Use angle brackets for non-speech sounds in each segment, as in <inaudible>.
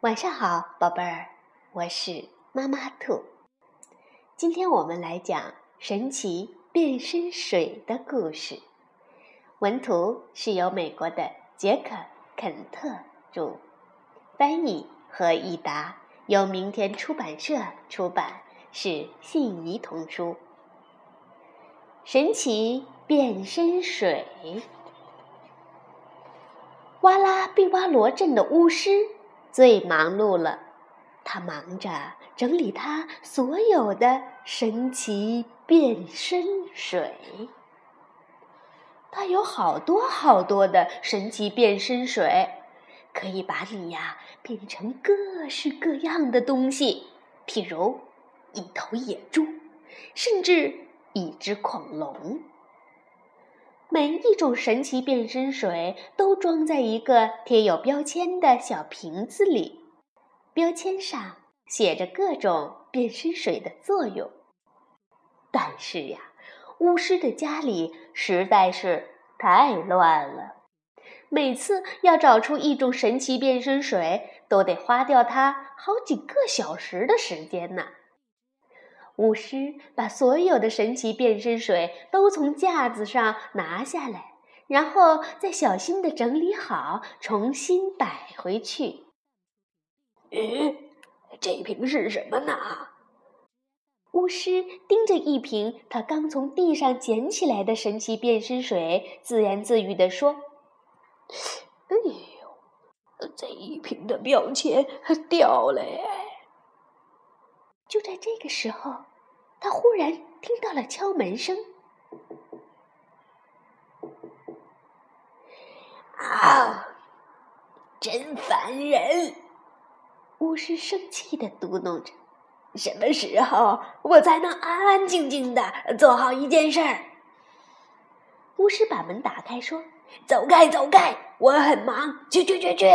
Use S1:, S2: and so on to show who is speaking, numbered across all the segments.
S1: 晚上好，宝贝儿，我是妈妈兔。今天我们来讲神奇变身水的故事。文图是由美国的杰克·肯特著，翻译何益达，由明天出版社出版，是信宜童书。神奇变身水，哇拉毕瓦罗镇的巫师。最忙碌了，他忙着整理他所有的神奇变身水。他有好多好多的神奇变身水，可以把你呀变成各式各样的东西，譬如一头野猪，甚至一只恐龙。每一种神奇变身水都装在一个贴有标签的小瓶子里，标签上写着各种变身水的作用。但是呀，巫师的家里实在是太乱了，每次要找出一种神奇变身水，都得花掉他好几个小时的时间呢。巫师把所有的神奇变身水都从架子上拿下来，然后再小心的整理好，重新摆回去。
S2: 咦，这瓶是什么呢？
S1: 巫师盯着一瓶他刚从地上捡起来的神奇变身水，自言自语地说：“
S2: 哎呦，这一瓶的标签掉了！”
S1: 就在这个时候。他忽然听到了敲门声，
S2: 啊，真烦人！
S1: 巫师生气的嘟囔着：“
S2: 什么时候我才能安安静静的做好一件事儿？”
S1: 巫师把门打开，说：“
S2: 走开，走开，我很忙，去去去去！”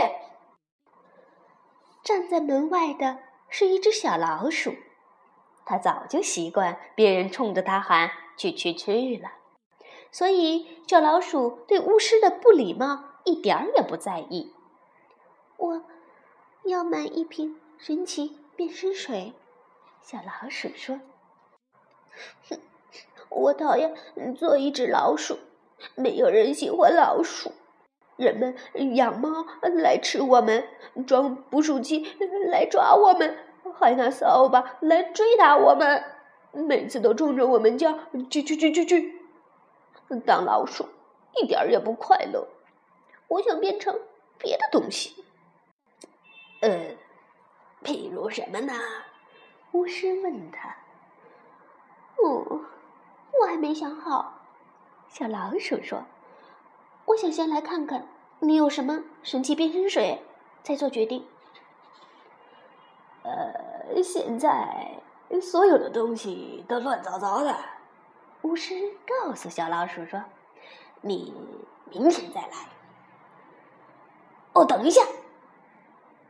S1: 站在门外的是一只小老鼠。他早就习惯别人冲着他喊“去去去”了，所以小老鼠对巫师的不礼貌一点儿也不在意。我要买一瓶神奇变身水，小老鼠说：“哼，我讨厌做一只老鼠，没有人喜欢老鼠。人们养猫来吃我们，装捕鼠器来抓我们。”还拿扫把来追打我们，每次都冲着我们叫“去去去去去”。当老鼠一点儿也不快乐，我想变成别的东西。
S2: 呃，譬如什么呢？
S1: 巫师问他。哦，我还没想好。小老鼠说：“我想先来看看你有什么神奇变身水，再做决定。”
S2: 呃，现在所有的东西都乱糟糟的。
S1: 巫师告诉小老鼠说：“
S2: 你明天再来。”哦，等一下！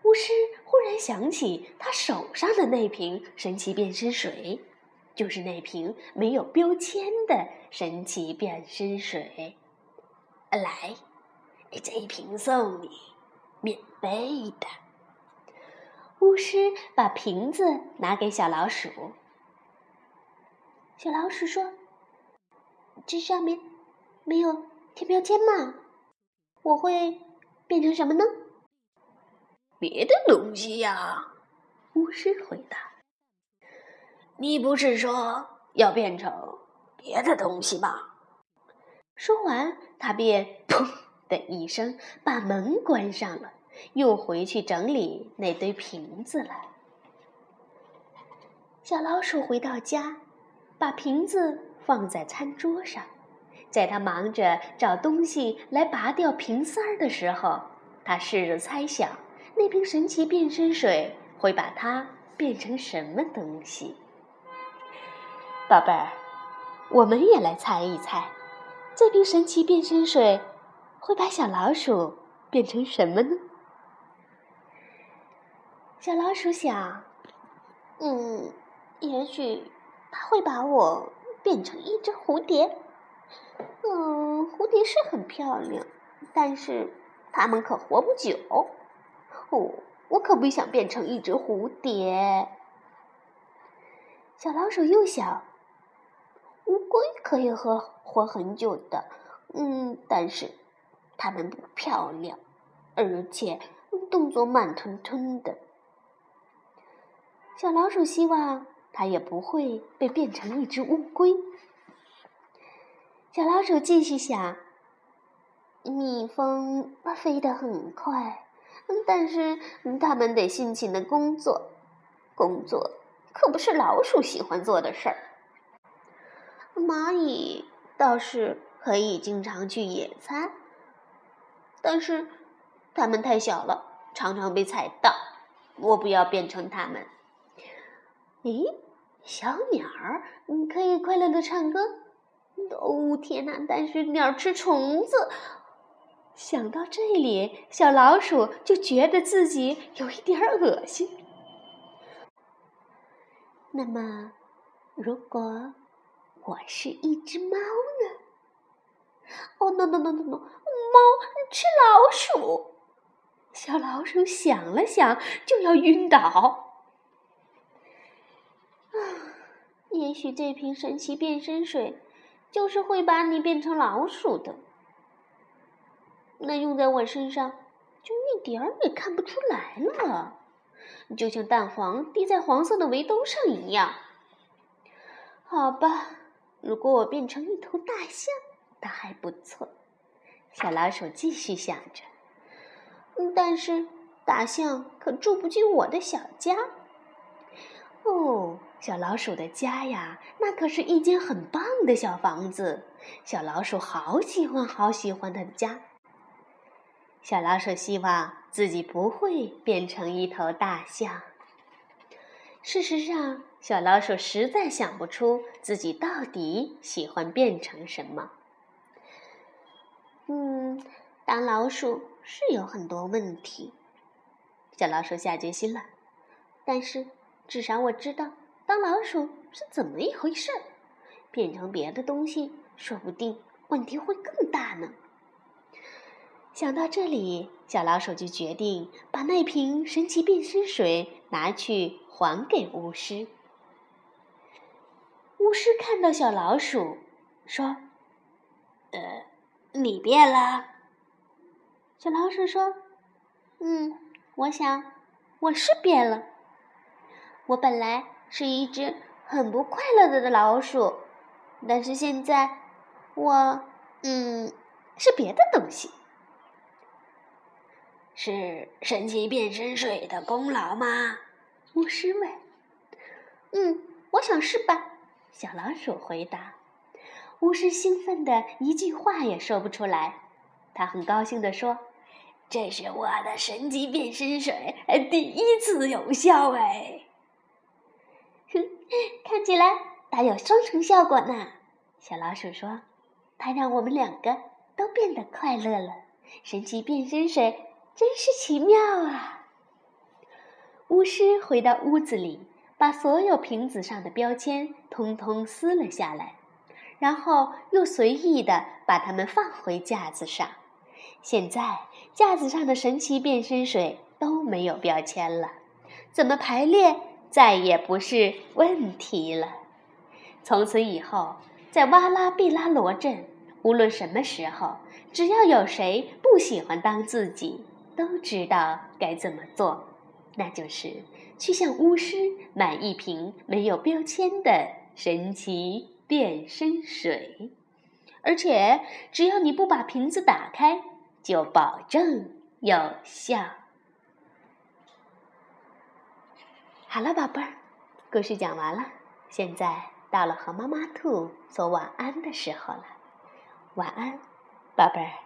S1: 巫师忽然想起他手上的那瓶神奇变身水，就是那瓶没有标签的神奇变身水。
S2: 来，这一瓶送你，免费的。
S1: 巫师把瓶子拿给小老鼠。小老鼠说：“这上面没有贴标签吗？我会变成什么呢？”“
S2: 别的东西呀。”
S1: 巫师回答。
S2: “你不是说要变成别的东西吗？”
S1: 说完，他便 <laughs> “砰”的一声把门关上了。又回去整理那堆瓶子了。小老鼠回到家，把瓶子放在餐桌上。在他忙着找东西来拔掉瓶塞儿的时候，他试着猜想那瓶神奇变身水会把它变成什么东西。宝贝儿，我们也来猜一猜，这瓶神奇变身水会把小老鼠变成什么呢？小老鼠想：“嗯，也许它会把我变成一只蝴蝶。嗯，蝴蝶是很漂亮，但是它们可活不久。哦，我可不想变成一只蝴蝶。小老鼠又想，乌龟可以活活很久的，嗯，但是它们不漂亮，而且动作慢吞吞的。小老鼠希望它也不会被变成一只乌龟。小老鼠继续想：蜜蜂飞得很快，但是它们得辛勤的工作，工作可不是老鼠喜欢做的事儿。蚂蚁倒是可以经常去野餐，但是它们太小了，常常被踩到。我不要变成它们。咦，小鸟儿，你可以快乐的唱歌。哦天哪！但是鸟吃虫子。想到这里，小老鼠就觉得自己有一点恶心。那么，如果我是一只猫呢？哦，no no no no no，猫吃老鼠。小老鼠想了想，就要晕倒。也许这瓶神奇变身水就是会把你变成老鼠的。那用在我身上就一点儿也看不出来了，就像蛋黄滴在黄色的围兜上一样。好吧，如果我变成一头大象，倒还不错。小老鼠继续想着。但是大象可住不进我的小家。哦。小老鼠的家呀，那可是一间很棒的小房子。小老鼠好喜欢，好喜欢它的家。小老鼠希望自己不会变成一头大象。事实上，小老鼠实在想不出自己到底喜欢变成什么。嗯，当老鼠是有很多问题。小老鼠下决心了，但是至少我知道。当老鼠是怎么一回事？变成别的东西，说不定问题会更大呢。想到这里，小老鼠就决定把那瓶神奇变身水拿去还给巫师。巫师看到小老鼠，说：“呃，你变了。”小老鼠说：“嗯，我想我是变了。我本来……”是一只很不快乐的老鼠，但是现在我，嗯，是别的东西。是神奇变身水的功劳吗？巫师问。嗯，我想是吧。小老鼠回答。巫师兴奋的一句话也说不出来。他很高兴的说：“这是我的神奇变身水，第一次有效哎。”哼 <laughs> 看起来大有双重效果呢，小老鼠说：“它让我们两个都变得快乐了。神奇变身水真是奇妙啊！”巫师回到屋子里，把所有瓶子上的标签通通撕了下来，然后又随意的把它们放回架子上。现在架子上的神奇变身水都没有标签了，怎么排列？再也不是问题了。从此以后，在瓦拉毕拉罗镇，无论什么时候，只要有谁不喜欢当自己，都知道该怎么做，那就是去向巫师买一瓶没有标签的神奇变身水，而且只要你不把瓶子打开，就保证有效。好了，宝贝儿，故事讲完了。现在到了和妈妈兔说晚安的时候了。晚安，宝贝儿。